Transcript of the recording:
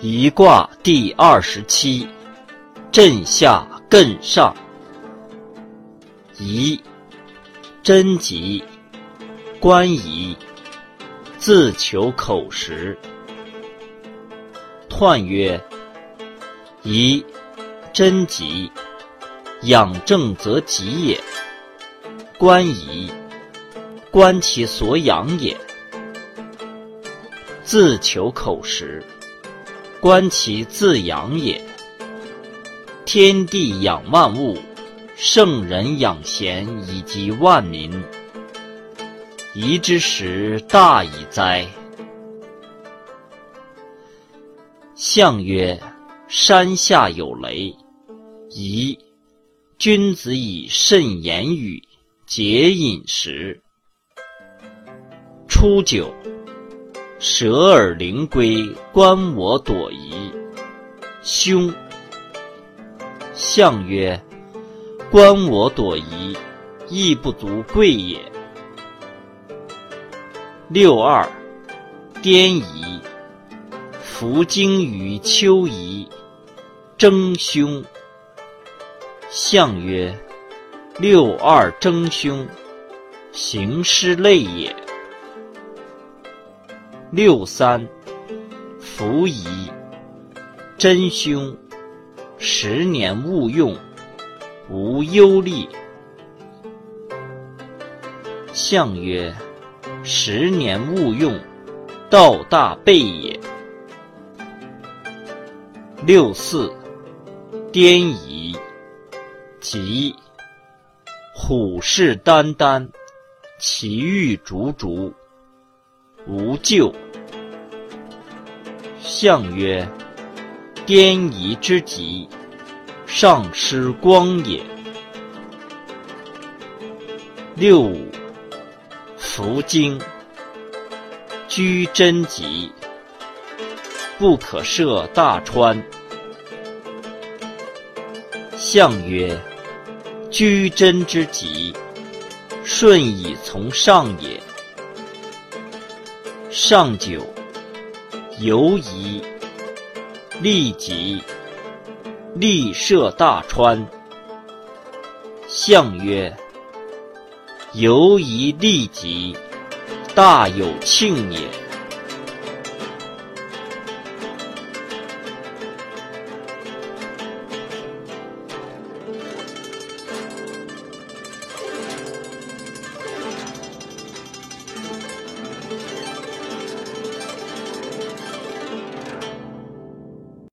一卦第二十七，震下艮上。宜，贞吉，观宜，自求口实。彖曰：宜，贞吉，养正则吉也。观宜，观其所养也。自求口实。观其自养也。天地养万物，圣人养贤以及万民。宜之时大矣哉！象曰：山下有雷。宜。君子以慎言语，节饮食。初九。舍尔灵龟，观我朵颐。兄。象曰：观我朵颐，亦不足贵也。六二，颠夷。弗精于丘夷，争凶。象曰：六二争凶，行师累也。六三，弗夷，真凶，十年勿用，无忧虑。象曰：十年勿用，道大备也。六四，颠夷，吉，虎视眈眈，其欲逐逐。无咎。象曰：颠夷之极，上失光也。六五，弗经，居贞吉，不可涉大川。象曰：居贞之吉，顺以从上也。上九，犹疑，利吉，利涉大川。象曰：犹疑利吉，大有庆也。